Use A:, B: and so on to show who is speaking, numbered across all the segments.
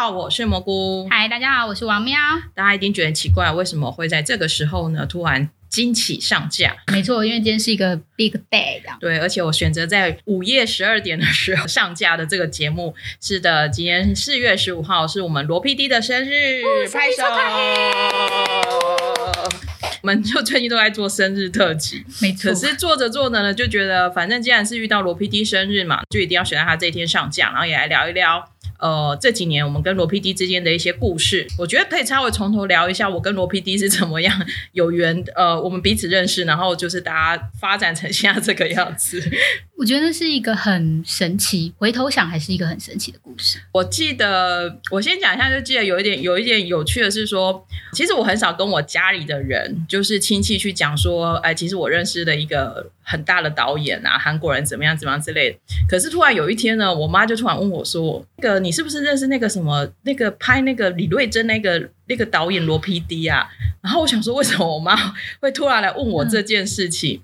A: 好，我是蘑菇。
B: 嗨，大家好，我是王喵。
A: 大家一定觉得奇怪，为什么会在这个时候呢？突然惊喜上架？
B: 没错，因为今天是一个 big day，
A: 对，而且我选择在午夜十二点的时候上架的这个节目。是的，今天四月十五号是我们罗 PD 的生日，拍手！我们就最近都在做生日特辑，
B: 没错。
A: 可是做着做着呢，就觉得反正既然是遇到罗 PD 生日嘛，就一定要选在他这一天上架，然后也来聊一聊。呃，这几年我们跟罗 PD 之间的一些故事，我觉得可以稍微从头聊一下，我跟罗 PD 是怎么样有缘，呃，我们彼此认识，然后就是大家发展成现在这个样子。
B: 我觉得是一个很神奇，回头想还是一个很神奇的故事。
A: 我记得，我先讲一下，就记得有一点，有一点有趣的是说，其实我很少跟我家里的人，就是亲戚去讲说，哎，其实我认识的一个很大的导演啊，韩国人怎么样怎么样之类的。可是突然有一天呢，我妈就突然问我说：“那个你是不是认识那个什么那个拍那个李瑞珍那个那个导演罗 PD 啊？”然后我想说，为什么我妈会突然来问我这件事情？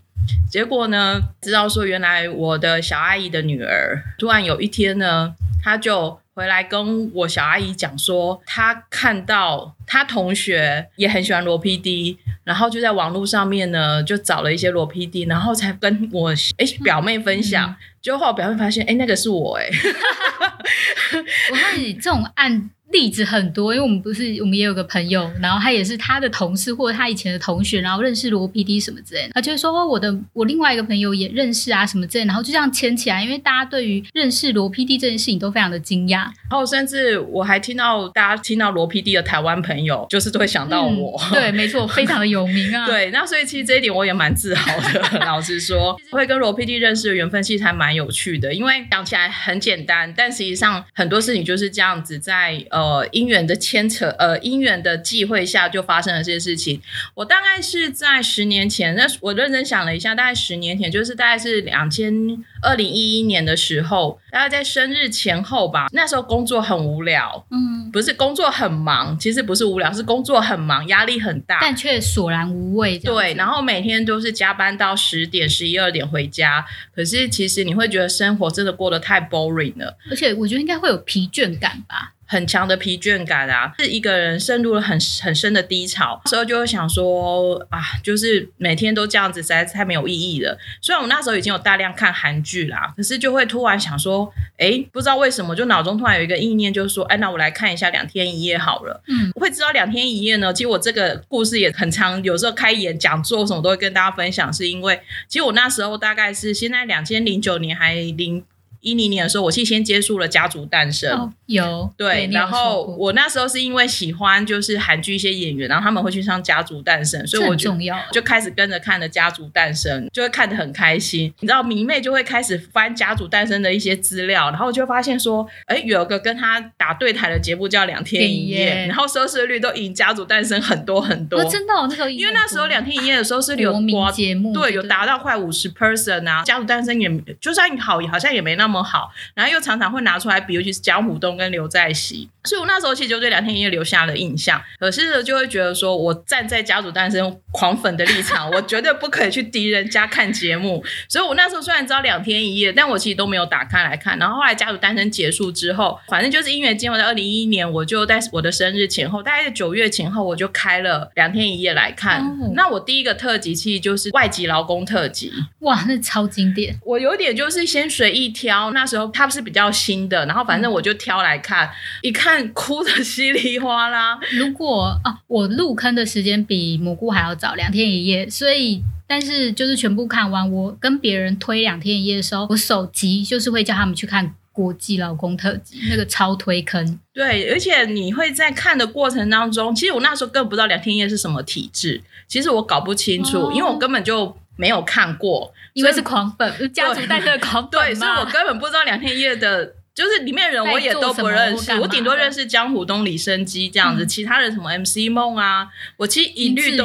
A: 结果呢，知道说原来我的小阿姨的女儿突然有一天呢，她就回来跟我小阿姨讲说，她看到她同学也很喜欢罗 PD，然后就在网络上面呢就找了一些罗 PD，然后才跟我哎表妹分享，结果后表妹发现哎那个是我哎，
B: 我看你这种案。例子很多，因为我们不是我们也有个朋友，然后他也是他的同事或者他以前的同学，然后认识罗 PD 什么之类的，他就会说我的我另外一个朋友也认识啊什么之类，然后就这样牵起来，因为大家对于认识罗 PD 这件事情都非常的惊讶，
A: 然后甚至我还听到大家听到罗 PD 的台湾朋友，就是都会想到我，
B: 对，没错，非常的有名啊，
A: 对，那所以其实这一点我也蛮自豪的，老实说，会跟罗 PD 认识的缘分其实还蛮有趣的，因为讲起来很简单，但实际上很多事情就是这样子在呃因缘的。牵扯呃，因缘的际会下就发生了这些事情。我大概是在十年前，那我认真想了一下，大概十年前，就是大概是两千二零一一年的时候，大概在生日前后吧。那时候工作很无聊，嗯，不是工作很忙，其实不是无聊，是工作很忙，压力很大，
B: 但却索然无味。
A: 对，然后每天都是加班到十点、十一二点回家，可是其实你会觉得生活真的过得太 boring 了，
B: 而且我觉得应该会有疲倦感吧。
A: 很强的疲倦感啊，是一个人陷入了很很深的低潮，时候就会想说啊，就是每天都这样子，实在是太没有意义了。虽然我那时候已经有大量看韩剧啦，可是就会突然想说，哎，不知道为什么，就脑中突然有一个意念，就是说，哎，那我来看一下《两天一夜》好了。嗯，会知道《两天一夜》呢？其实我这个故事也很长，有时候开演讲座什么都会跟大家分享，是因为其实我那时候大概是现在两千零九年还零。一零年的时候，我是先接触了《家族诞生》，
B: 有
A: 对，然后我那时候是因为喜欢就是韩剧一些演员，然后他们会去上《家族诞生》，所以我就就开始跟着看了《家族诞生》，就会看得很开心。你知道迷妹就会开始翻《家族诞生》的一些资料，然后就发现说，哎，有个跟他打对台的节目叫《两天一夜》，然后收视率都赢《家族诞生》很多很多。
B: 真的，那时候
A: 因为那时候《两天一夜》的收视率有
B: 节目，
A: 对，有达到快五十 person 啊，《家族诞生》也就算好，好像也没那么好，然后又常常会拿出来比，尤其是江虎东跟刘在熙。所以我那时候其实就对两天一夜留下了印象，可是呢，就会觉得说我站在家族诞生狂粉的立场，我绝对不可以去敌人家看节目。所以我那时候虽然知道两天一夜，但我其实都没有打开来看。然后后来家族诞生结束之后，反正就是音乐节目在二零一一年，我就在我的生日前后，大概在九月前后，我就开了两天一夜来看。那我第一个特辑其实就是外籍劳工特辑，
B: 哇，那超经典。
A: 我有点就是先随意挑，那时候它是比较新的，然后反正我就挑来看，一看。哭的稀里哗啦。
B: 如果啊，我入坑的时间比蘑菇还要早，两天一夜。所以，但是就是全部看完，我跟别人推两天一夜的时候，我手机就是会叫他们去看国际老公特辑，那个超推坑。
A: 对，而且你会在看的过程当中，其实我那时候根本不知道两天一夜是什么体质，其实我搞不清楚，因为我根本就没有看过，
B: 因为是狂粉，家族带的狂粉
A: 对，所以我根本不知道两天一夜的。就是里面人我也都不认识，我顶多认识江湖东李生基这样子，其他人什么 MC 梦啊，我其实一律都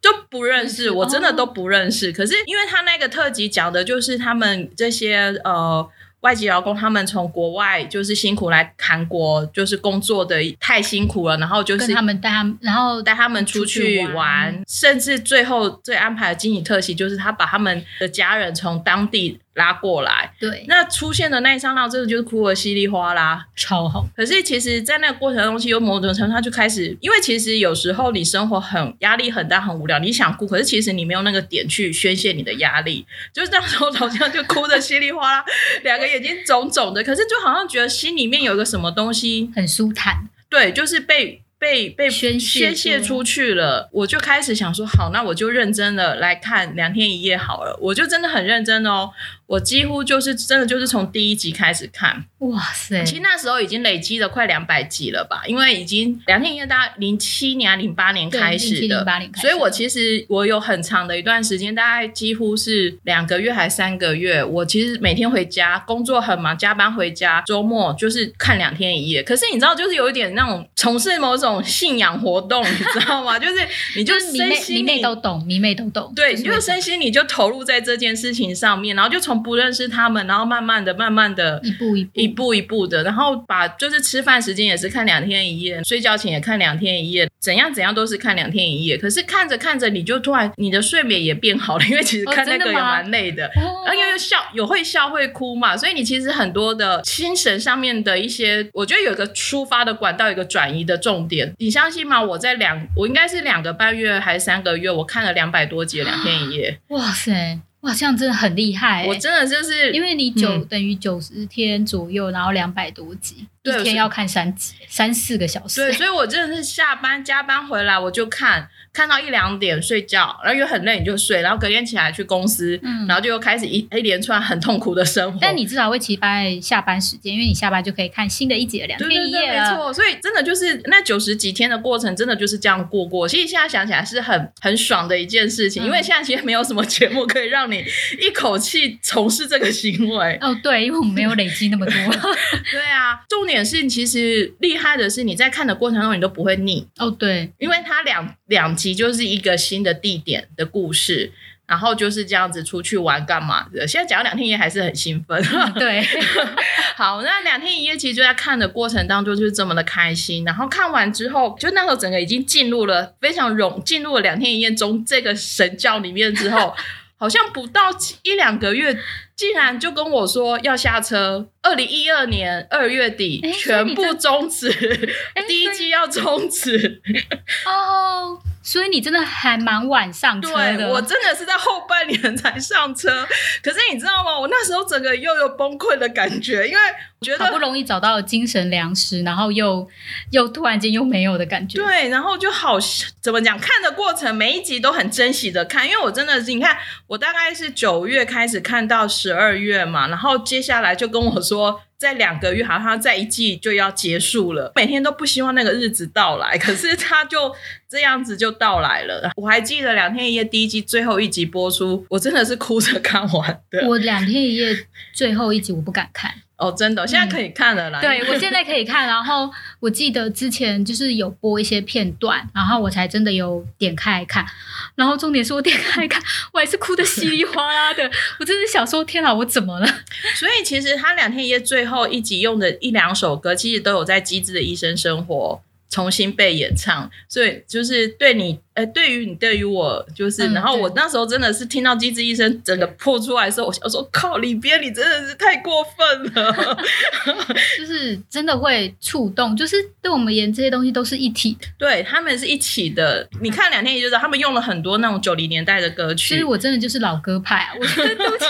A: 都不认识，我真的都不认识。可是因为他那个特辑讲的就是他们这些呃外籍劳工，他们从国外就是辛苦来韩国，就是工作的太辛苦了，然后就是
B: 他们带他们，然后
A: 带他们出去玩，甚至最后最安排的经济特辑就是他把他们的家人从当地。拉过来。
B: 对，
A: 那出现的那一刹那，真的就是哭的稀里哗啦。
B: 超好。
A: 可是其实，在那个过程中，其实有某种程度，他就开始，因为其实有时候你生活很压力很大、很无聊，你想哭，可是其实你没有那个点去宣泄你的压力，就是那时候好像就哭的稀里哗啦，两个眼睛肿肿的，可是就好像觉得心里面有一个什么东西
B: 很舒坦，
A: 对，就是被。被被
B: 宣
A: 泄出去了，我就开始想说，好，那我就认真的来看两天一夜好了，我就真的很认真哦。我几乎就是真的就是从第一集开始看，
B: 哇塞！
A: 其实那时候已经累积了快两百集了吧，因为已经两天一夜，大概零七年、零八年开始的，所以我其实我有很长的一段时间，大概几乎是两个月还三个月，我其实每天回家工作很忙，加班回家，周末就是看两天一夜。可是你知道，就是有一点那种从事某种信仰活动，你知道吗？就是你就身心
B: 迷妹都懂，迷妹都懂，
A: 对，你就身心你就投入在这件事情上面，然后就从。不认识他们，然后慢慢的、慢慢的，
B: 一步一步、
A: 一步一步的，然后把就是吃饭时间也是看两天一夜，睡觉前也看两天一夜，怎样怎样都是看两天一夜。可是看着看着，你就突然你的睡眠也变好了，因为其实看那个也蛮累的，然后又笑，有会笑会哭嘛，所以你其实很多的精神上面的一些，我觉得有一个出发的管道，一个转移的重点。你相信吗？我在两，我应该是两个半月还是三个月，我看了两百多集两天一夜。
B: 哇塞！哇，这样真的很厉害！
A: 我真的就是
B: 因为你九等于九十天左右，然后两百多集，一天要看三集，三四个小时。
A: 对，所以我真的是下班加班回来我就看。看到一两点睡觉，然后又很累你就睡，然后隔天起来去公司，然后就又开始一一连串很痛苦的生活。
B: 但你至少会期待下班时间，因为你下班就可以看新的一集两天一夜。
A: 没错，所以真的就是那九十几天的过程，真的就是这样过过。其实现在想起来是很很爽的一件事情，因为现在其实没有什么节目可以让你一口气从事这个行为。
B: 哦，对，因为我们没有累积那么多。
A: 对啊，重点是其实厉害的是你在看的过程中你都不会腻。
B: 哦，对，
A: 因为它两两。其就是一个新的地点的故事，然后就是这样子出去玩干嘛的。现在讲两天一夜还是很兴奋，
B: 对。
A: 好，那两天一夜其实就在看的过程当中就是这么的开心。然后看完之后，就那时候整个已经进入了非常融进入了两天一夜中这个神教里面之后，好像不到一两个月，竟然就跟我说要下车。二零一二年二月底全部终止，第一季要终止。
B: 哦。所以你真的还蛮晚上车的，
A: 我真的是在后半年才上车。可是你知道吗？我那时候整个又有崩溃的感觉，因为觉得
B: 好不容易找到了精神粮食，然后又又突然间又没有的感觉。
A: 对，然后就好怎么讲？看的过程每一集都很珍惜的看，因为我真的是你看，我大概是九月开始看到十二月嘛，然后接下来就跟我说。在两个月，好像在一季就要结束了。每天都不希望那个日子到来，可是它就这样子就到来了。我还记得两天一夜第一季最后一集播出，我真的是哭着看完的。
B: 我两天一夜最后一集我不敢看。
A: 哦，真的，现在可以看了啦。
B: 对，我现在可以看。然后我记得之前就是有播一些片段，然后我才真的有点开看。然后重点是我点开看，我还是哭的稀里哗啦的。我真是想说，天哪，我怎么了？
A: 所以其实他两天一夜最后一集用的一两首歌，其实都有在《机智的医生生活》重新被演唱。所以就是对你。哎，对于你，对于我，就是，然后我那时候真的是听到《机智医生》整个破出来的时候，我想说，靠，里边你真的是太过分了，
B: 就是真的会触动，就是对我们演这些东西都是一体的，
A: 对他们是一起的。你看两天也就知道，他们用了很多那种九零年代的歌曲。
B: 其实我真的就是老歌派啊，我对不起，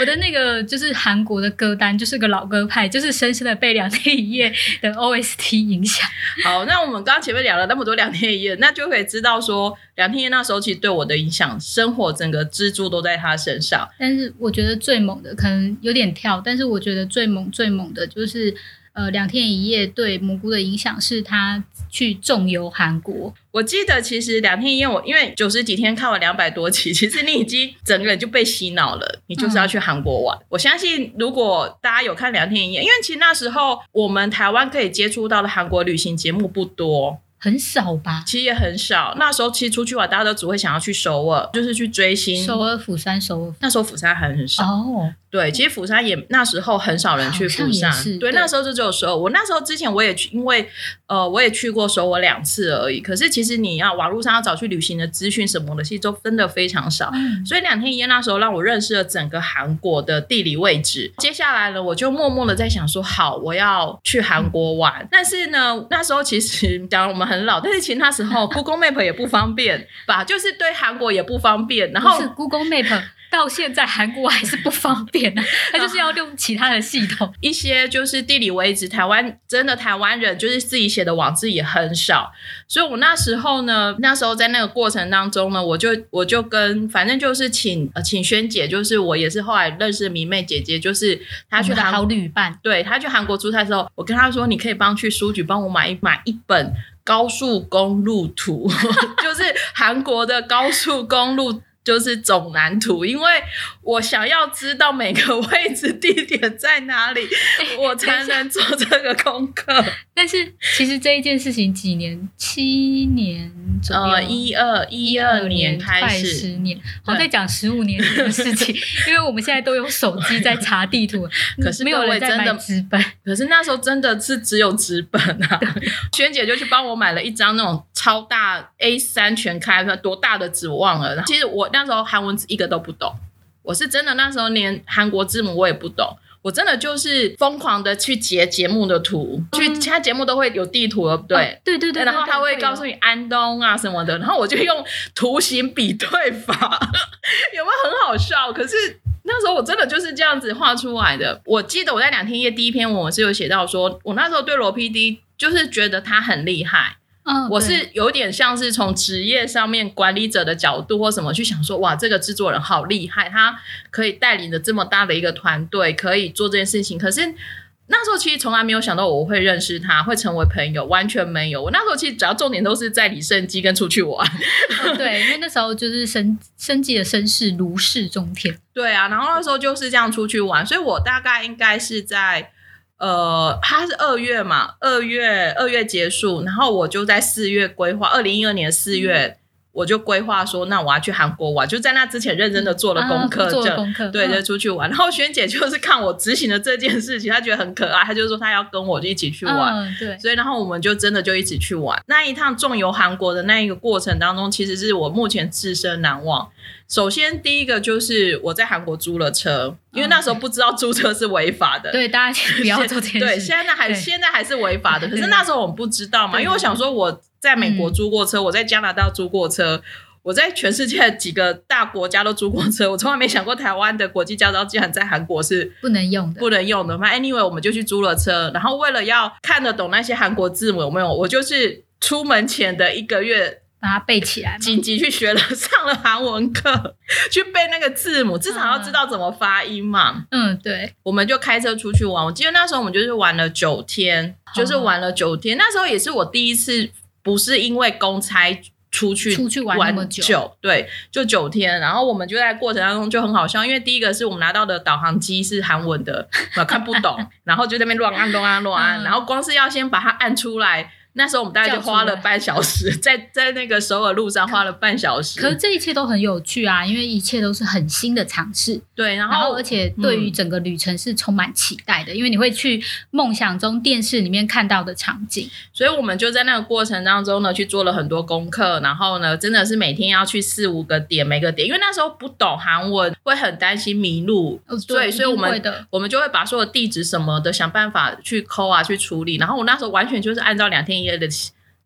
B: 我的那个就是韩国的歌单就是个老歌派，就是深深的被两天一夜的 OST 影响。
A: 好，那我们刚刚前面聊了那么多两天一夜，那就可以知道说。两天一夜那时候其实对我的影响，生活整个支柱都在他身上。
B: 但是我觉得最猛的可能有点跳，但是我觉得最猛最猛的就是呃两天一夜对蘑菇的影响是他去重游韩国。
A: 我记得其实两天一夜我因为九十几天看完两百多集，其实你已经整个人就被洗脑了，你就是要去韩国玩。我相信如果大家有看两天一夜，因为其实那时候我们台湾可以接触到的韩国旅行节目不多。
B: 很少吧？
A: 其实也很少。那时候其实出去玩，大家都只会想要去首尔，就是去追星。
B: 首尔、釜山、首尔。
A: 那时候釜山还很少
B: 哦。
A: 对，其实釜山也那时候很少人去釜山。对，那时候就只有首尔。我那时候之前我也去，因为呃我也去过首尔两次而已。可是其实你要网络上要找去旅行的资讯什么的，其实都真的非常少。所以两天一夜那时候让我认识了整个韩国的地理位置。接下来呢，我就默默的在想说，好，我要去韩国玩。但是呢，那时候其实讲我们很老，但是其实那时候 Google Map 也不方便吧，就是对韩国也不方便。然后
B: 是 Google Map。到现在韩国还是不方便呢，他就是要用其他的系统。
A: 一些就是地理位置，台湾真的台湾人就是自己写的网字也很少，所以我那时候呢，那时候在那个过程当中呢，我就我就跟反正就是请呃请萱姐，就是我也是后来认识迷妹姐姐，就是她去韩
B: 好旅伴，
A: 对她去韩国出差的时候，我跟她说，你可以帮去书局帮我买一买一本高速公路图，就是韩国的高速公路。就是总蓝图，因为我想要知道每个位置地点在哪里，我才能做这个功课。
B: 但是其实这一件事情几年，七年呃，
A: 一二一二年开始，
B: 十年，好在讲十五年的事情，因为我们现在都用手机在查地图，
A: 可是
B: 没有人在买纸本，
A: 可是那时候真的是只有纸本啊。萱姐就去帮我买了一张那种超大 A 三全开，多大的纸忘了。其实我那时候韩文字一个都不懂，我是真的那时候连韩国字母我也不懂。我真的就是疯狂的去截节目的图，去其他节目都会有地图，对不对？
B: 对对对。
A: 然后他会告诉你安东啊什么的，然后我就用图形比对法，有没有很好笑？可是那时候我真的就是这样子画出来的。我记得我在两天一夜第一篇文我是有写到说，我那时候对罗 PD 就是觉得他很厉害。我是有点像是从职业上面管理者的角度或什么去想说，哇，这个制作人好厉害，他可以带领着这么大的一个团队，可以做这件事情。可是那时候其实从来没有想到我会认识他，会成为朋友，完全没有。我那时候其实主要重点都是在李胜基跟出去玩。
B: 对，因为那时候就是生生计的身世如日中天。
A: 对啊，然后那时候就是这样出去玩，所以我大概应该是在。呃，他是二月嘛，二月二月结束，然后我就在四月规划，二零一二年四月我就规划说，那我要去韩国玩，就在那之前认真的做了功课，
B: 做功课，
A: 对，就出去玩。然后萱姐就是看我执行的这件事情，她觉得很可爱，她就说她要跟我一起去玩，
B: 对，
A: 所以然后我们就真的就一起去玩。那一趟重游韩国的那一个过程当中，其实是我目前自身难忘。首先，第一个就是我在韩国租了车，因为那时候不知道租车是违法的。
B: 对，大家不要做这件事。
A: 对，现在还现在还是违法的。可是那时候我们不知道嘛，因为我想说我在美国租过车，我在加拿大租过车，我在全世界几个大国家都租过车，我从来没想过台湾的国际驾照竟然在韩国是
B: 不能用的，
A: 不能用的。那 anyway，我们就去租了车，然后为了要看得懂那些韩国字母，有没有？我就是出门前的一个月。
B: 把它背起来，
A: 紧急去学了 上了韩文课，去背那个字母，至少要知道怎么发音嘛。
B: 嗯，对，
A: 我们就开车出去玩。我记得那时候我们就是玩了九天，就是玩了九天。那时候也是我第一次，不是因为公差出去
B: 出去玩那么久，
A: 对，就九天。然后我们就在过程当中就很好笑，因为第一个是我们拿到的导航机是韩文的，看不懂，然后就在那边乱按乱按乱按，然后光是要先把它按出来。那时候我们大概就花了半小时，在在那个首尔路上花了半小时。
B: 可是这一切都很有趣啊，因为一切都是很新的尝试。
A: 对，
B: 然
A: 后
B: 而且对于整个旅程是充满期待的，因为你会去梦想中电视里面看到的场景。
A: 所以我们就在那个过程当中呢，去做了很多功课，然后呢，真的是每天要去四五个点，每个点，因为那时候不懂韩文，会很担心迷路。
B: 对，
A: 所以我们我们就会把所有地址什么的想办法去抠啊，去处理。然后我那时候完全就是按照两天一夜的。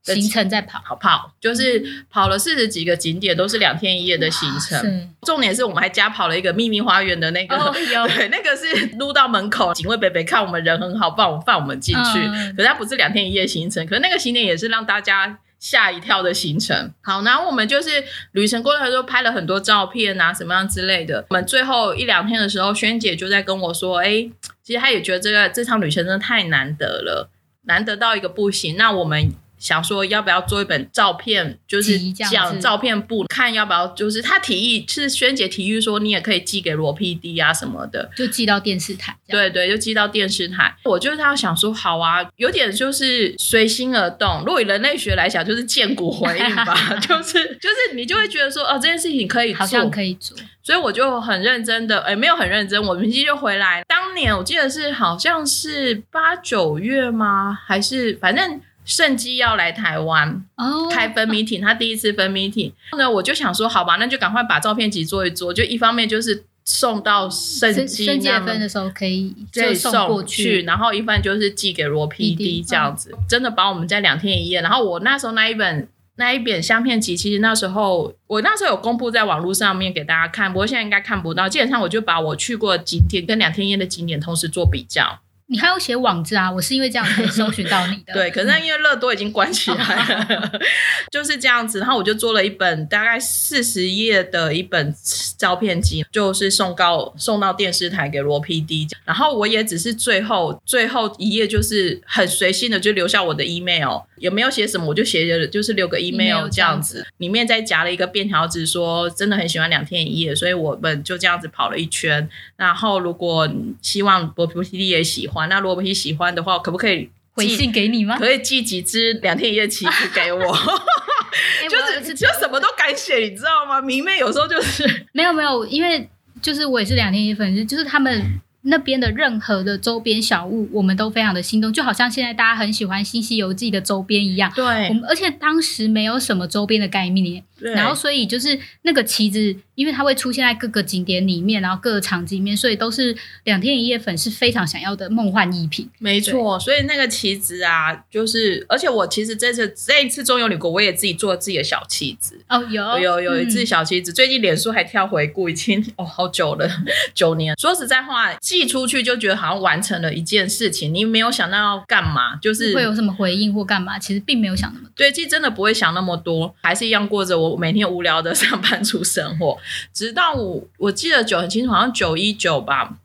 B: 行程在跑，
A: 跑跑就是跑了四十几个景点，都是两天一夜的行程。重点是我们还加跑了一个秘密花园的那个，对，那个是撸到门口，警卫北北看我们人很好，放我放我们进去。可是它不是两天一夜行程，可是那个行点也是让大家吓一跳的行程。好，然后我们就是旅程过程中拍了很多照片啊，什么样之类的。我们最后一两天的时候，萱姐就在跟我说：“哎，其实她也觉得这个这场旅程真的太难得了，难得到一个不行。那我们。”想说要不要做一本照片，就是讲照片部，看要不要，就是他提议是萱姐提议说你也可以寄给罗 PD 啊什么的，
B: 就寄到电视台。
A: 对对，就寄到电视台。我就是他想说，好啊，有点就是随心而动。如果以人类学来讲，就是见骨回应吧，就是就是你就会觉得说，哦，这件事情可以
B: 好像
A: 做，
B: 可以做。
A: 所以我就很认真的，哎，没有很认真，我明天就回来。当年我记得是好像是八九月吗？还是反正圣基要来台湾
B: 哦，
A: 开分 meeting，他第一次分 meeting，那，我就想说，好吧，那就赶快把照片集做一做。就一方面就是送到圣
B: 升
A: 基
B: 升阶
A: 那么
B: 分的时候可以
A: 可以
B: 就送过
A: 去，然后一般就是寄给罗 PD
B: PD
A: 这样子，真的把我们在两天一夜。然后我那时候那一本那一本相片集，其实那时候我那时候有公布在网络上面给大家看，不过现在应该看不到。基本上我就把我去过的景点跟两天一夜的景点同时做比较。
B: 你还有写网志啊？我是因为这样才搜寻到你的。
A: 对，可是因为乐多已经关起来了，就是这样子。然后我就做了一本大概四十页的一本照片集，就是送到送到电视台给罗 PD。然后我也只是最后最后一页，就是很随性的就留下我的 email，有没有写什么我就写了，就是留个 email 这样子。里面再夹了一个便条纸，说真的很喜欢两天一夜，所以我们就这样子跑了一圈。然后如果希望罗 PD 也喜欢，那罗 PD 喜欢的话，可不可以
B: 回信给你吗？
A: 可以寄几只两天一夜旗子给我，
B: 哎
A: 就是就什么都敢写，你知道吗？明妹有时候就是
B: 没有没有，因为就是我也是两天一粉丝，就是他们那边的任何的周边小物，我们都非常的心动，就好像现在大家很喜欢《新西游记》的周边一样。
A: 对我
B: 们而且当时没有什么周边的概念，然后所以就是那个旗子，因为它会出现在各个景点里面，然后各个场景里面，所以都是两天一夜粉是非常想要的梦幻逸品。
A: 没错，所以那个旗子啊，就是而且我其实这次这一次中游旅国，我也自己做了自己的小旗子。
B: 哦，有
A: 有有一
B: 嗯
A: 只小旗子，最近脸书还跳回顾，已经哦好久了，九年。说实在话，寄出去就觉得好像完成了一件事情，你没有想到要干嘛，就是
B: 会有什么回应或干嘛？其实并没有想那么多。
A: 对，其实真的不会想那么多，还是一样过着我每天无聊的上班族生活。直到我我记得九很清楚，好像九一九吧，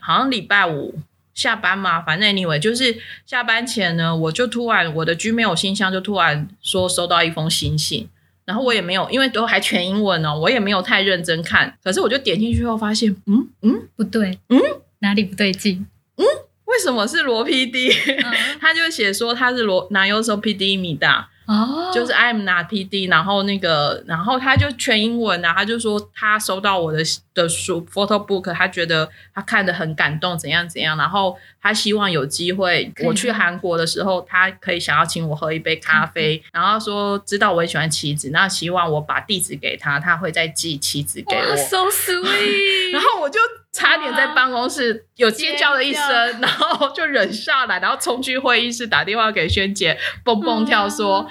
A: 好像礼拜五下班嘛，反正 anyway 就是下班前呢，我就突然我的 Gmail 信箱就突然说收到一封新信。然后我也没有，因为都还全英文哦，我也没有太认真看。可是我就点进去后发现，嗯嗯，
B: 不对，
A: 嗯，
B: 哪里不对劲？
A: 嗯为什么是罗 PD？
B: 嗯
A: 他就写说他是罗拿优手 PD 米大，
B: 哦，
A: 就是 I'm not PD，然后那个，然后他就全英文啊，他就说他收到我的的书 photo book，他觉得他看的很感动，怎样怎样，然后他希望有机会我去韩国的时候，他可以想要请我喝一杯咖啡，然后说知道我很喜欢棋子，那希望我把地址给他，他会再寄棋子给
B: 哇
A: 我
B: ，，so sweet。
A: 然后我就差点在办公室有尖叫了一声，然后就忍下来，然后冲去会议室打电话给萱姐，蹦蹦跳说。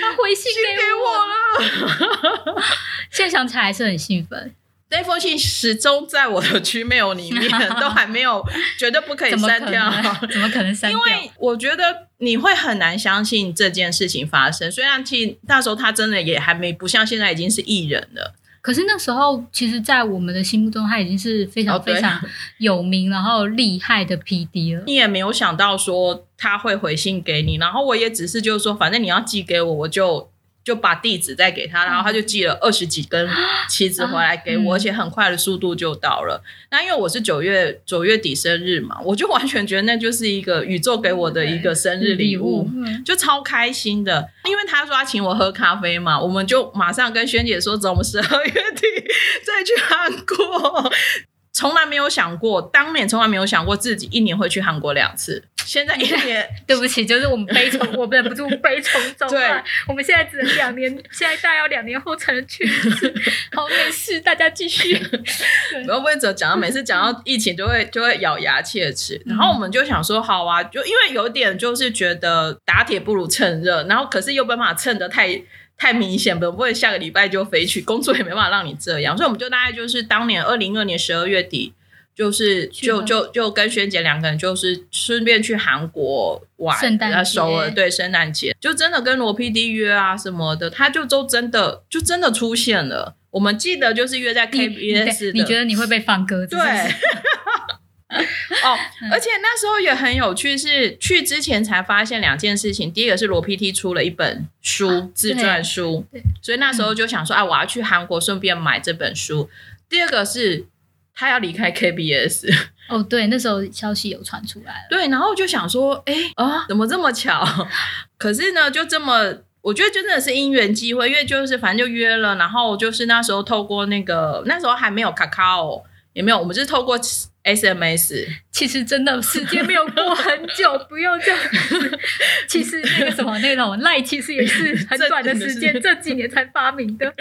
B: 他回信
A: 信给我了。
B: 现在想起来还是很兴奋，
A: 那封信始终在我的 Gmail 里面，都还没有，绝对不可以删掉。
B: 怎么可能删掉因？
A: 为我觉得你会很难相信这件事情发生。虽然其实那时候他真的也还没不像现在已经是艺人了，
B: 可是那时候，其实，在我们的心目中，他已经是非常非常有名，然后厉害的 PD 了。
A: 你也没有想到说他会回信给你。然后我也只是就是说，反正你要寄给我，我就。就把地址再给他，然后他就寄了二十几根旗子回来给我，
B: 嗯
A: 而且很快的速度就到了。那因为我是九月九月底生日嘛，我就完全觉得那就是一个宇宙给我的一个生日礼物。
B: 嗯
A: 就超开心的，因为他说他请我喝咖啡嘛，我们就马上跟萱姐说，走，我们十二月底 再去韩国。从来没有想过，当年从来没有想过自己一年会去韩国两次。现在一年
B: 对不起，就是我们悲从，我忍不住悲从中来。我们现在只能两年，现在大概要两年后才能去一次。好，没事，大家继续。
A: 然后魏哲讲到每次讲到疫情就会就会咬牙切齿，然后我们就想说好啊，就因为有点就是觉得打铁不如趁热，然后可是又没办法趁得太太明显，本不会下个礼拜就飞去，工作也没办法让你这样，所以我们就大概就是当年二零二年十二月底。就是就就就跟萱姐两个人，就是顺便去韩国玩，
B: 圣诞节
A: 呃首尔对圣诞节，就真的跟罗 PD 约啊什么的，他就都真的就真的出现了。我们记得就是约在 KBS 的，
B: 你你觉得你会被放鸽子？
A: 对 哦，而且那时候也很有趣，是去之前才发现两件事情。第一个是罗 PT 出了一本书，自传书，所以那时候就想说，啊，我要去韩国顺便买这本书。第二个是他要离开 KBS。
B: 哦，对，那时候消息有传出来了。
A: 对，然后就想说，哎啊，怎么这么巧？可是呢，就这么，我觉得真的是因缘机会，因为就是反正就约了，然后就是那时候透过那个那时候还没有卡卡哦，也没有，我们是透过。S M S，
B: 其实真的时间没有过很久，不用这样子。其实那个什么那种赖，其实也是很短的时间，这几年才发明的。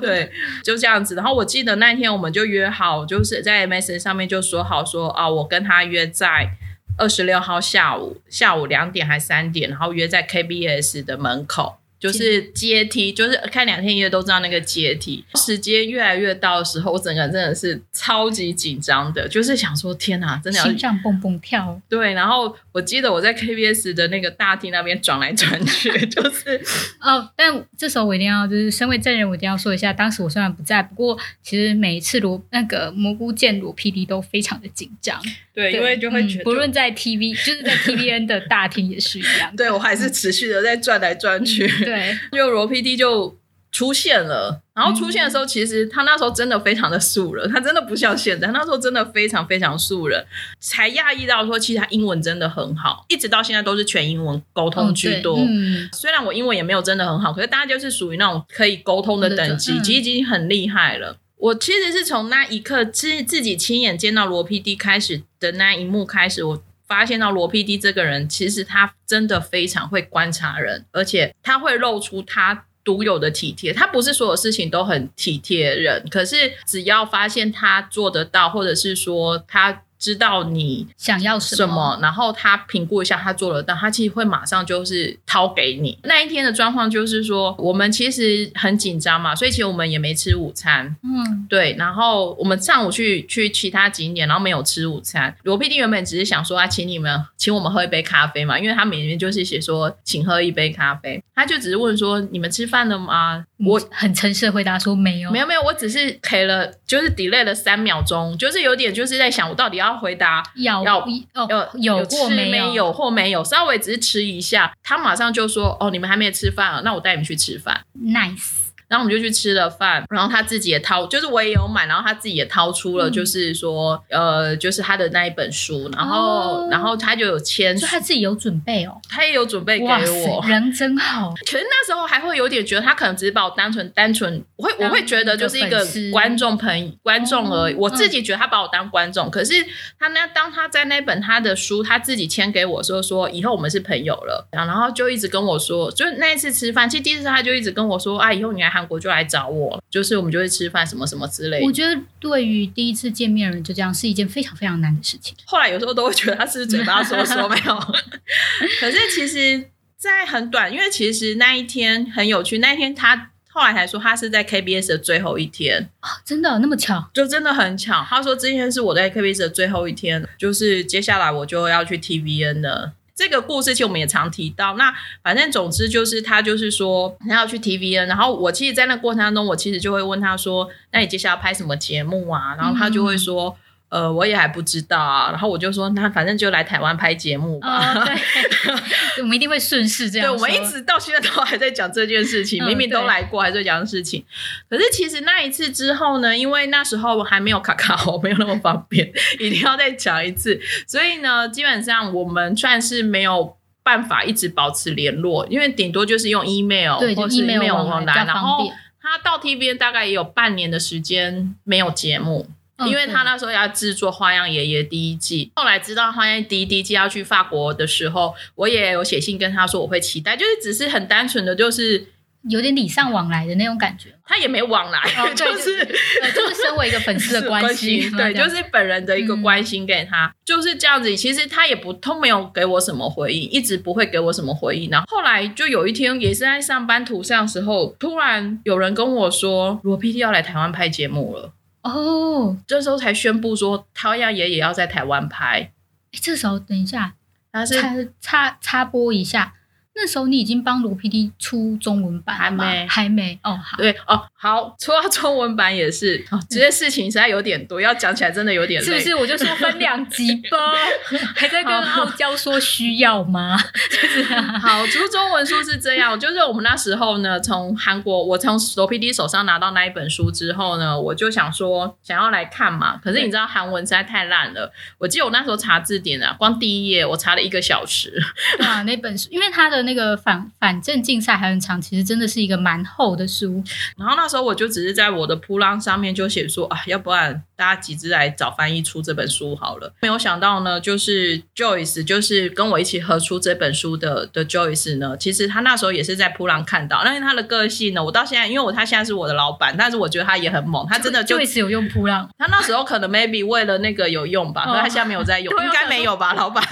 A: 对，就这样子。然后我记得那一天我们就约好，就是在 MSN 上面就说好说啊，我跟他约在二十六号下午下午两点还三点，然后约在 K B S 的门口。就是阶梯，就是看两天一夜都知道那个阶梯。时间越来越到的时候，我整个人真的是超级紧张的，就是想说天哪，真的要
B: 心脏蹦蹦跳。
A: 对，然后我记得我在 KBS 的那个大厅那边转来转去，就是
B: 哦。但这时候我一定要就是身为证人，我一定要说一下，当时我虽然不在，不过其实每一次罗那个蘑菇见罗 PD 都非常的紧张。
A: 对，因为就会觉得，
B: 不论在 TV，就是在 TVN 的大厅也是一样。
A: 对我还是持续的在转来转去。
B: 对，
A: 就罗 PD 就出现了，然后出现的时候，其实他那时候真的非常的素人，他真的不像现在，那时候真的非常非常素人，才讶异到说，其实他英文真的很好，一直到现在都是全英文沟通居多。嗯。虽然我英文也没有真的很好，可是大家就是属于那种可以沟通的等级，其实已经很厉害了。我其实是从那一刻自自己亲眼见到罗 PD 开始的那一幕开始，我发现到罗 PD 这个人，其实他真的非常会观察人，而且他会露出他独有的体贴。他不是所有事情都很体贴人，可是只要发现他做得到，或者是说他。知道你
B: 想要什么，
A: 然后他评估一下，他做得到，他其实会马上就是掏给你。那一天的状况就是说，我们其实很紧张嘛，所以其实我们也没吃午餐。嗯，对。然后我们上午去去其他景点，然后没有吃午餐。罗 PD 原本只是想说，他请你们请我们喝一杯咖啡嘛，因为他里面就是写说请喝一杯咖啡，他就只是问说你们吃饭了吗？
B: 我很诚实的回答说没有，
A: 没有没有，我只是陪了就是 delay 了三秒钟，就是有点就是在想我到底要。回答
B: 要
A: 要
B: 有有
A: 吃没有或没有，稍微只是迟一下，他马上就说：“哦，你们还没吃饭啊，那我带你们去吃饭。”
B: Nice。
A: 然后我们就去吃了饭，然后他自己也掏，就是我也有买，然后他自己也掏出了，就是说，呃，就是他的那一本书，然后，然后他就有签，
B: 就他自己有准备哦，
A: 他也有准备给我，
B: 人真好。
A: 可是那时候还会有点觉得他可能只是把我单纯单纯，我会我会觉得就是一个观众朋观众而已，我自己觉得他把我当观众，可是他那当他在那本他的书他自己签给我说说以后我们是朋友了，然后就一直跟我说，就那一次吃饭，其实第一次他就一直跟我说啊，以后你来韩国就来找我，就是我们就会吃饭什么什么之类。
B: 我觉得对于第一次见面人就这样是一件非常非常难的事情。
A: 后来有时候都会觉得他是嘴巴说说没有，可是其实，在很短，因为其实那一天很有趣。那一天他后来才说他是在 KBS 的最后一天
B: 啊，真的那么巧？
A: 就真的很巧。他说今天是我在 KBS 的最后一天，就是接下来我就要去 TVN 了。这个故事其实我们也常提到，那反正总之就是他就是说他要去 TVN，然后我其实，在那过程当中，我其实就会问他说：“那你接下来拍什么节目啊？”然后他就会说。呃，我也还不知道啊。然后我就说，那反正就来台湾拍节目吧。
B: 对，我们一定会顺势这样。
A: 对，我们一直到现在都还在讲这件事情，明明都来过，还在讲事情。可是其实那一次之后呢，因为那时候还没有卡卡号，没有那么方便，一定要再讲一次。所以呢，基本上我们算是没有办法一直保持联络，因为顶多就是用 email 或是 email 往来。然后他到 TV 大概也有半年的时间没有节目。因为他那时候要制作《花样爷爷》第一季，后来知道《花样第一第一季要去法国的时候，我也有写信跟他说我会期待，就是只是很单纯的就是。
B: 有点礼尚往来的那种感觉，
A: 他也没往来，就是
B: 就是身为一个粉丝的 关心，
A: 对，就是本人的一个关心给他，就是这样子。其实他也不都没有给我什么回应，一直不会给我什么回应。然后后来就有一天，也是在上班途上的时候，突然有人跟我说，罗 PD 要来台湾拍节目了。哦，这时候才宣布说，陶亚爷也要在台湾拍。
B: 这时候等一下，他是插插插播一下。那时候你已经帮卢 PD 出中文版了吗
A: 还没
B: 还没哦，好，
A: 对哦，好，说到中文版也是，哦、这些事情实在有点多，要讲起来真的有点累。
B: 是不是？我就说分两集吧，还在跟傲娇说需要吗？就是啊
A: 好，出中文书是这样，就是我们那时候呢，从韩国，我从罗 PD 手上拿到那一本书之后呢，我就想说想要来看嘛。可是你知道韩文实在太烂了，我记得我那时候查字典啊，光第一页我查了一个小时。
B: 对啊，那本书，因为它的那个反反正竞赛还很长，其实真的是一个蛮厚的书。
A: 然后那时候我就只是在我的扑浪上面就写说啊，要不然大家集资来找翻译出这本书好了。没有想到呢，就是 Joyce，就是跟我一起合出这本书的的 Joyce 呢，其实他那时候也是在扑浪看到，但是他的个性呢，我到现在，因为我他现在是我的老板，但是我觉得他也很猛，他真的就
B: 就一直有用扑浪，
A: 他那时候可能 maybe 为了那个有用吧，
B: 哦
A: 可他现在没有在用，应该没有吧，老板。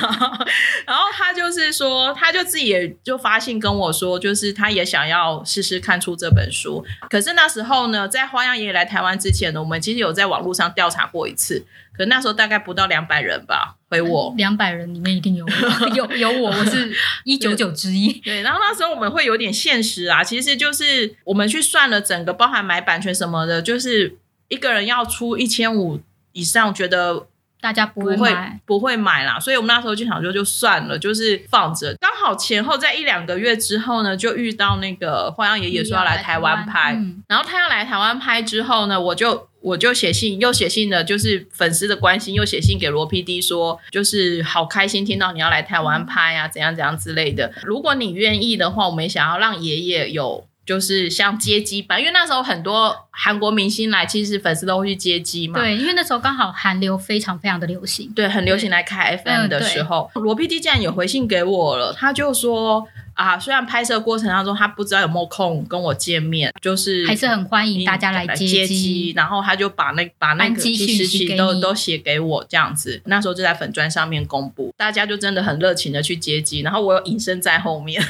A: 然后 然后他就是说，他就自己也就发信跟我说，就是他也想要试试看出这本书。可是那时候呢，在花样爷爷来台湾之前呢，我们其实有在网络上调查过一次，可那时候大概不到两百人吧回我。
B: 两百人里面一定有我，有有我，我是 一九九之一。
A: 对，然后那时候我们会有点现实啊，其实就是我们去算了整个包含买版权什么的，就是一个人要出一千五以上，觉得
B: 大家不
A: 不会不会买啦，所以我们那时候就想说就算了，就是放着。刚好前后在一两个月之后呢，就遇到那个花样爷爷说要来台湾拍，
B: 嗯
A: 然后他要来台湾拍之后呢，我就。我就写信，又写信的，就是粉丝的关心，又写信给罗 PD 说，就是好开心听到你要来台湾拍啊，怎样怎样之类的。如果你愿意的话，我们也想要让爷爷有，就是像接机版，因为那时候很多韩国明星来，其实粉丝都会去接机嘛。
B: 对，因为那时候刚好韩流非常非常的流行。
A: 对，很流行来开 FM 的时候，罗 PD 竟然有回信给我了，他就说啊，虽然拍摄过程当中他不知道有没有空跟我见面，就是
B: 还是很欢迎
A: 嗯
B: 大家来
A: 接
B: 接
A: 机，然后他就把那把那个
B: 班机
A: 计时
B: 讯息给你。
A: 器都都写给我这样子，那时候就在粉砖上面公布，大家就真的很热情的去接机，然后我有隐身在后面，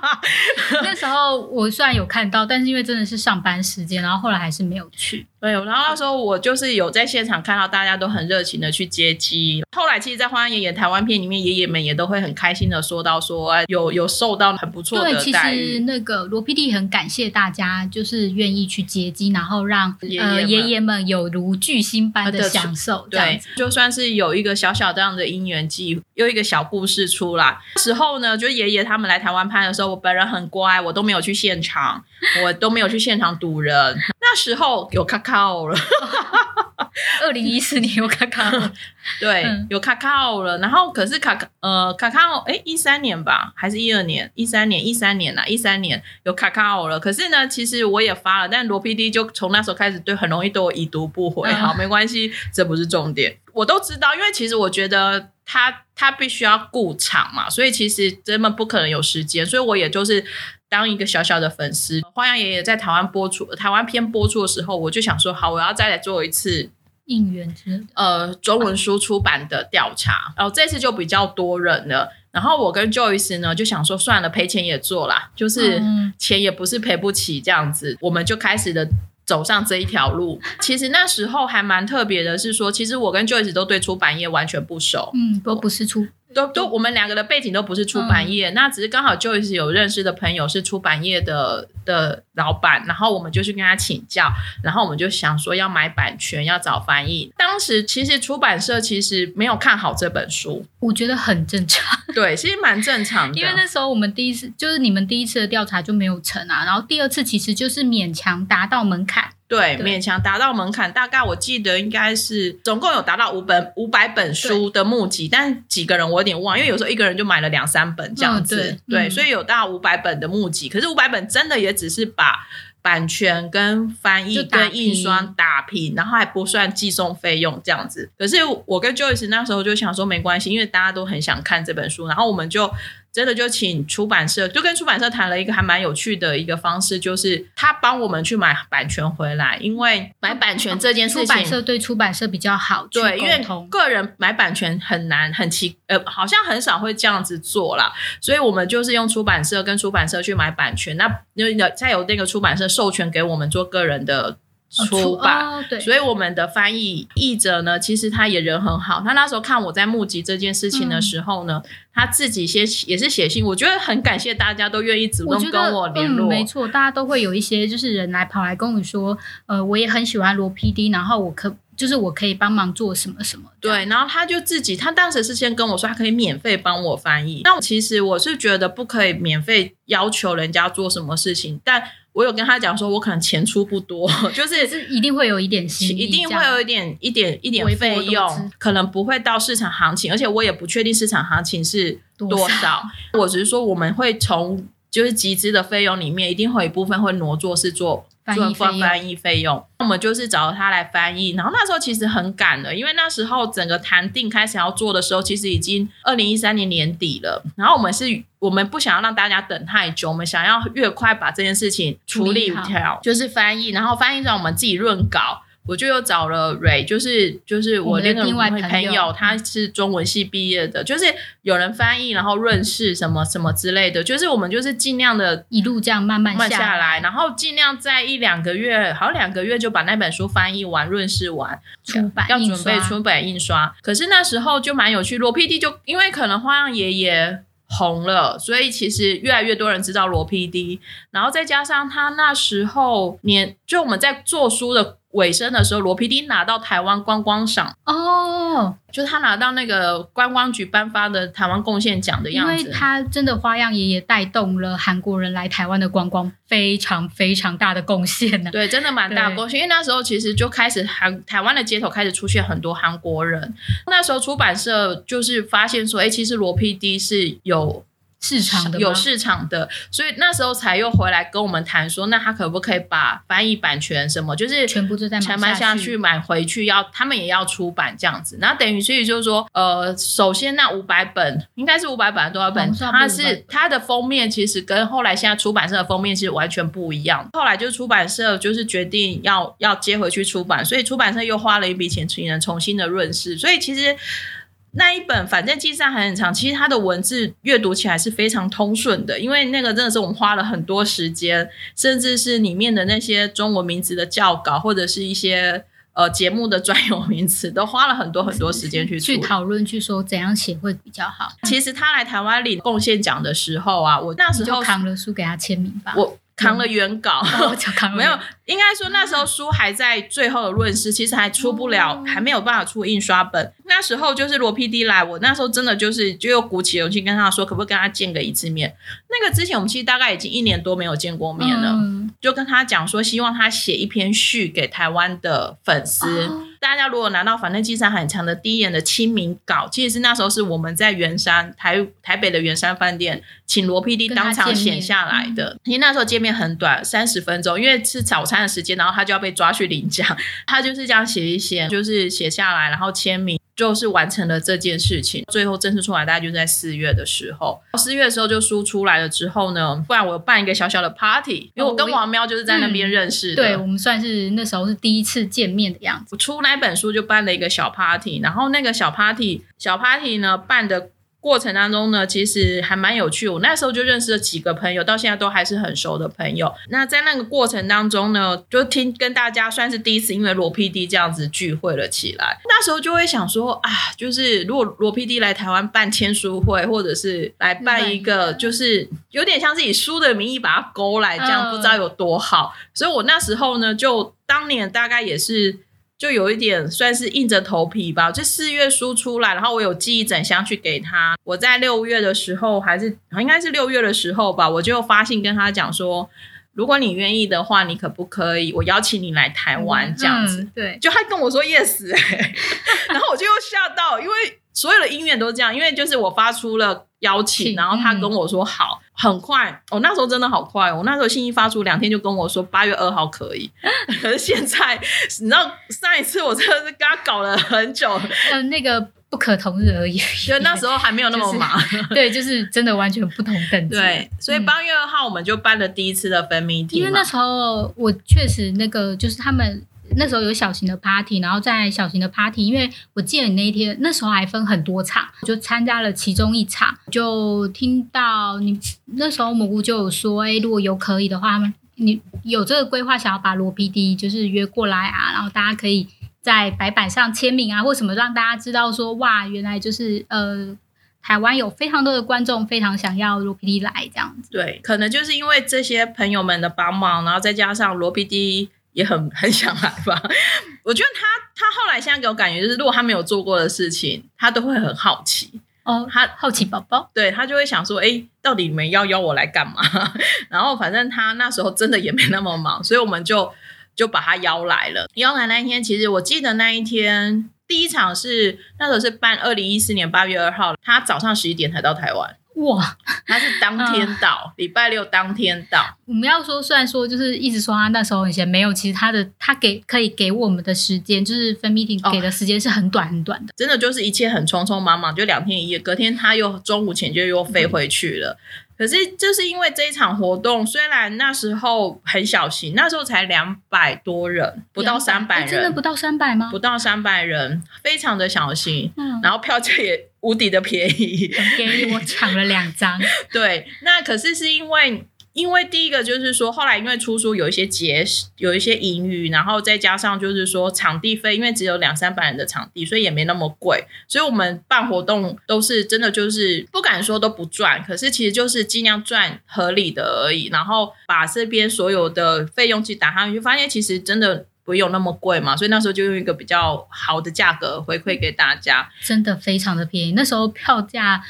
B: 那时候我虽然有看到，但是因为真的是上班时间，然后后来还是没有去。
A: 对，然后那时候我就是有在现场看到大家都很热情的去接机。后来其实，在花样爷爷台湾片里面，爷爷们也都会很开心的说到说，哎有有受到很不错
B: 对，其
A: 的待
B: 实
A: 遇。
B: 那个罗 PD 很感谢大家，就是愿意去接机，然后让
A: 爷爷们
B: 呃爷爷们有如巨星般的
A: 的
B: 享受，
A: 对。，就算是有一个小小这样的因缘际，又一个小故事出来。那时候呢，就爷爷他们来台湾拍的时候，我本人很乖，我都没有去现场，我都没有去现场堵人。那时候有 Kakao 了，
B: 二零一四年有看看，
A: 对，
B: 嗯
A: 有 Kakao 了。然后可是卡呃 Kakao，哎，一三年吧，还是一二年？一三年，一三年啊，一三年有 Kakao 了。可是呢，其实我也发了，但罗 PD 就从那时候开始对很容易对我已读不回。
B: 嗯
A: 好，没关系，这不是重点，我都知道，因为其实我觉得他他必须要顾场嘛，所以其实根本不可能有时间，所以我也就是。当一个小小的粉丝，花样爷爷在台湾播出台湾片播出的时候，我就想说，好，我要再来做一次
B: 应援之。
A: 呃中文书出版的调查，然后这次就比较多人了。然后我跟 Joyce 呢就想说，算了，赔钱也做啦，就是
B: 嗯
A: 钱也不是赔不起这样子，我们就开始的。走上这一条路，其实那时候还蛮特别的，是说，其实我跟 Joyce 都对出版业完全不熟，
B: 嗯，都不是出
A: 都都我们两个的背景都不是出版业，那只是刚好 Joyce 有认识的朋友是出版业的的老板，然后我们就去跟他请教，然后我们就想说要买版权，要找翻译。当时其实出版社其实没有看好这本书，
B: 我觉得很正常，
A: 对，其实蛮正常的，
B: 因为那时候我们第一次就是你们第一次的调查就没有成啊，然后第二次其实就是勉强达到门槛，
A: 对，
B: 对
A: 勉强达到门槛，大概我记得应该是总共有达到五本五百本书的募集，但几个人我有点忘，因为有时候一个人就买了两三本这样子，
B: 嗯对嗯
A: 所以有到五百本的募集，可是五百本真的也只是把版权跟翻译跟印刷打平，然后还不算寄送费用这样子。可是我跟 Joyce 那时候就想说没关系，因为大家都很想看这本书，然后我们就。真的就请出版社，就跟出版社谈了一个还蛮有趣的一个方式，就是他帮我们去买版权回来，因为买版权这件事情，
B: 出版社对出版社比较好，
A: 对，因为个人买版权很难，很奇，呃，好像很少会这样子做啦，所以我们就是用出版社跟出版社去买版权，那因为再由那个出版社授权给我们做个人的出版。
B: 哦、对，
A: 所以我们的翻译译者呢，其实他也人很好。他那时候看我在募集这件事情的时候呢，他自己先也是写信，我觉得很感谢大家都愿意主动跟我联络。
B: 嗯、没错，大家都会有一些就是人来跑来跟我说，呃，我也很喜欢罗 PD，然后我可就是我可以帮忙做什么什么。
A: 对，然后他就自己，他当时是先跟我说，他可以免费帮我翻译。那其实我是觉得不可以免费要求人家做什么事情，但。我有跟他讲说，我可能钱出不多，就是
B: 是一定会有一点心，
A: 一定会有一点一点一点费用，可能不会到市场行情，而且我也不确定市场行情是多少。我只是说，我们会从就是集资的费用里面，一定会有一部分会挪作是做做翻译费用。我们就是找他来翻译，然后那时候其实很赶的，因为那时候整个谈定开始要做的时候，其实已经二零一三年年底了。然后我们是。我们不想要让大家等太久，我们想要越快把这件事情处理掉，就是翻译，然后翻译之后我们自己润稿。我就又找了瑞，就是就是我那个朋友，他是中文系毕业的，就是有人翻译，然后润饰什么什么之类的，就是我们就是尽量的
B: 一路这样慢慢
A: 下来，然后尽量在一两个月，好两个月就把那本书翻译完、润饰完，
B: 出版
A: 要准备出版印刷。可是那时候就蛮有趣，罗 PD 就因为可能花样爷爷。红了，所以其实越来越多人知道罗 PD，然后再加上他那时候年，就我们在做书的尾声的时候，罗 PD 拿到台湾观光赏。
B: 哦，
A: 就是他拿到那个观光局颁发的台湾贡献奖的样
B: 子，因为他真的花样爷爷带动了韩国人来台湾的观光，非常非常大的贡献呢。
A: 对，真的蛮大贡献，因为那时候其实就开始韩台湾的街头开始出现很多韩国人，那时候出版社就是发现说，哎，其实罗 PD 是有。
B: 市场的
A: 有市场的，所以那时候才又回来跟我们谈说，那他可不可以把翻译版权什么，就是
B: 全部都在
A: 全买
B: 下
A: 去买回去，要他们也要出版这样子。那等于所以就是说，呃，首先那五百本应该是五百本多少本？它是它的封面其实跟后来现在出版社的封面其实完全不一样。后来就出版社就是决定要要接回去出版，所以出版社又花了一笔钱请人重新的润饰。所以其实。那一本反正记账还很长，其实它的文字阅读起来是非常通顺的，因为那个真的是我们花了很多时间，甚至是里面的那些中文名词的教稿，或者是一些呃节目的专有名词，都花了很多很多时间去
B: 去讨论，去说怎样写会比较好。
A: 其实他来台湾领贡献奖的时候啊，我那时候
B: 扛了书给他签名吧。
A: 我。扛了原稿，
B: 没
A: 有，应该说那时候书还在最后的论诗，其实还出不了，还没有办法出印刷本。那时候就是罗 PD 来，我那时候真的就是就又鼓起勇气跟他说，可不可以跟他见个一次面？那个之前我们其实大概已经一年多没有见过面了，就跟他讲说，希望他写一篇序给台湾的粉丝。大家如果拿到反正记上很强的第一眼的亲民稿，其实是那时候是我们在圆山台台北的圆山饭店请罗 PD 当场写下来的。因为那时候见面很短，三十分钟，因为是早餐的时间，然后他就要被抓去领奖，他就是这样写一写，就是写下来，然后签名。就是完成了这件事情，最后正式出来，大概就在四月的时候。四月的时候就书出来了之后呢，不然我办一个小小的 party，因为我跟王喵就是在那边认识
B: 的，对我们算是那时候是第一次见面的样子。
A: 我出那本书就办了一个小 party，然后那个小 party 小 party 呢办的。过程当中呢，其实还蛮有趣。我那时候就认识了几个朋友，到现在都还是很熟的朋友。那在那个过程当中呢，就听跟大家算是第一次，因为罗 PD 这样子聚会了起来。那时候就会想说啊，就是如果罗 PD 来台湾办签书会，或者是来办一个，就是有点像是以书的名义把它勾来，这样不知道有多好。所以我那时候呢，就当年大概也是。就有一点算是硬着头皮吧。这四月书出来，然后我有寄一整箱去给他。我在六月的时候，还是应该是六月的时候吧，我就发信跟他讲说，如果你愿意的话，你可不可以我邀请你来台湾这样子？
B: 对，
A: 就他跟我说 yes，然后我就又吓到，因为所有的音乐都这样，因为就是我发出了邀请，然后他跟我说好。很快，我那时候真的好快。我那时候信息发出两天就跟我说八月二号可以，可 是现在你知道上一次我真的是跟他搞了很久，
B: 呃，那个不可同日而语，
A: 因为那时候还没有那么忙。
B: 对，就是真的完全不同等级。
A: 对，所以八月二号我们就办了第一次的分 meeting，，
B: 因为那时候我确实那个就是他们。那时候有小型的 party，然后在小型的 party，因为我记得你那一天那时候还分很多场，就参加了其中一场，就听到你那时候蘑菇就有说，哎，如果有可以的话，你有这个规划，想要把罗 PD 就是约过来啊，然后大家可以在白板上签名啊，或什么，让大家知道说哇，原来就是呃。台湾有非常多的观众非常想要罗 PD 来这样子，
A: 对，可能就是因为这些朋友们的帮忙，然后再加上罗 PD 也很 很想来吧。我觉得他他后来现在给我感觉就是，如果他没有做过的事情，他都会很好奇
B: 哦，他好奇宝宝，
A: 对他就会想说，哎，到底你们要邀我来干嘛？然后反正他那时候真的也没那么忙，所以我们就就把他邀来了。邀来那一天，其实我记得那一天。第一场是那时候是办二零一四年八月二号，他早上十一点才到台湾，
B: 哇，
A: 他是当天到，礼拜六当天到。
B: 我们要说，虽然说就是一直说他那时候很闲，没有，其实他的他给可以给我们的时间，就是分 meeting 给的时间是很短很短的，
A: 真的就是一切很匆匆忙忙，就两天一夜，隔天他又中午前就又飞回去了。可是，就是因为这一场活动，虽然那时候很小心，那时候才两百多人，不到三百人，
B: 真的不到三百吗？
A: 不到三百人，非常的小心，嗯，然后票价也无敌的便宜，
B: 便宜，我抢了两张。
A: 对，那可是是因为。因为第一个就是说，后来因为出书有一些节，有一些盈余，然后再加上就是说场地费，因为只有两三百人的场地，所以也没那么贵，所以我们办活动都是真的就是不敢说都不赚，可是其实就是尽量赚合理的而已，然后把这边所有的费用去打上去，发现其实真的不用那么贵嘛，所以那时候就用一个比较好的价格回馈给大家，
B: 真的非常的便宜，那时候票价。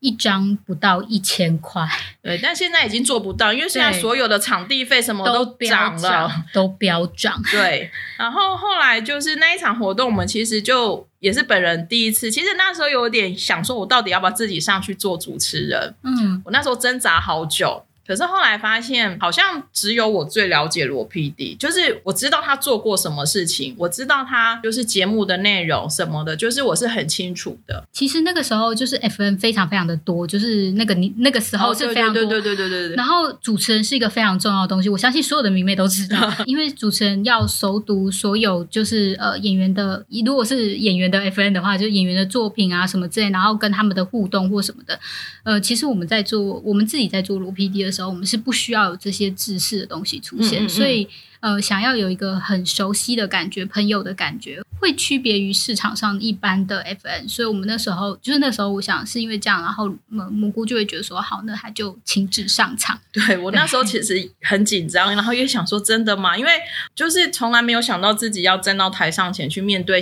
B: 一张不到一千块，
A: 对，但现在已经做不到，因为现在所有的场地费什么都涨了，
B: 都飙涨。
A: 对，然后后来就是那一场活动，我们其实就也是本人第一次，其实那时候有点想说，我到底要不要自己上去做主持人？嗯，我那时候挣扎好久。可是后来发现，好像只有我最了解罗 PD，就是我知道他做过什么事情，我知道他就是节目的内容什么的，就是我是很清楚的。
B: 其实那个时候就是 FN 非常非常的多，就是那个你那个时候是非常多，
A: 对对对对对对。
B: 然后主持人是一个非常重要的东西，我相信所有的迷妹都知道，因为主持人要熟读所有就是呃演员的，如果是演员的 FN 的话，就是演员的作品啊什么之类，然后跟他们的互动或什么的。呃，其实我们在做我们自己在做罗 PD 的。时候，我们是不需要有这些知识的东西出现，所以呃，想要有一个很熟悉的感觉、朋友的感觉，会区别于市场上一般的 FN。所以我们那时候就是那时候，我想是因为这样，然后蘑蘑菇就会觉得说，好，那他就亲自上场。
A: 对我那时候其实很紧张，然后也想说，真的吗？因为就是从来没有想到自己要站到台上前去面对。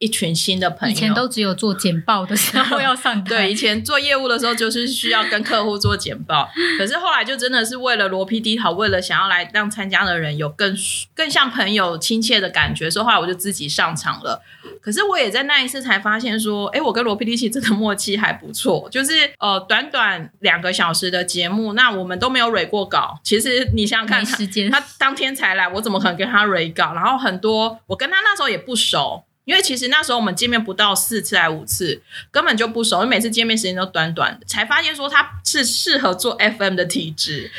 A: 一群新的朋友，
B: 以前都只有做简报的时候要上台。
A: 对，以前做业务的时候就是需要跟客户做简报，可是后来就真的是为了罗 PD 好，为了想要来让参加的人有更更像朋友亲切的感觉，所以后来我就自己上场了。可是我也在那一次才发现说，哎，我跟罗 PD 其实真的默契还不错，就是呃，短短两个小时的节目，那我们都没有蕊过稿。其实你想想看，他当天才来，我怎么可能跟他蕊稿？然后很多我跟他那时候也不熟。因为其实那时候我们见面不到四次还五次，根本就不熟，因为每次见面时间都短短的，才发现说他是适合做 FM 的体质，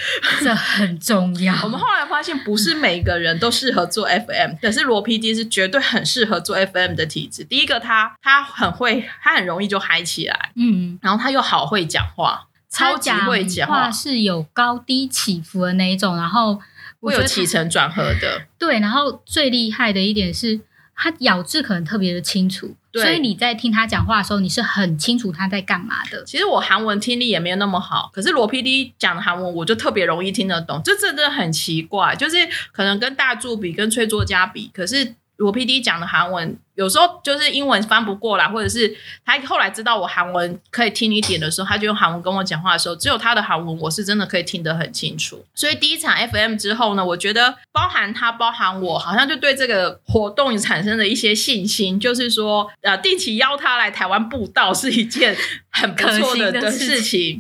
B: 这很重要。
A: 我们后来发现不是每个人都适合做 FM，可是罗 PD 是绝对很适合做 FM 的体质。第一个，他他很会，他很容易就嗨起来，嗯，然后他又好会讲话，超级会讲话，
B: 是有高低起伏的那一种，然后
A: 会有起承转合的。
B: 对，然后最厉害的一点是。他咬字可能特别的清楚，所以你在听他讲话的时候，你是很清楚他在干嘛的。
A: 其实我韩文听力也没有那么好，可是罗 PD 讲的韩文我就特别容易听得懂，这真的很奇怪，就是可能跟大柱比、跟崔作家比，可是。罗 PD 讲的韩文有时候就是英文翻不过来，或者是他后来知道我韩文可以听一点的时候，他就用韩文跟我讲话的时候，只有他的韩文我是真的可以听得很清楚。所以第一场 FM 之后呢，我觉得包含他，包含我，好像就对这个活动产生了一些信心，就是说呃，定期邀他来台湾布道是一件很不错的的事情。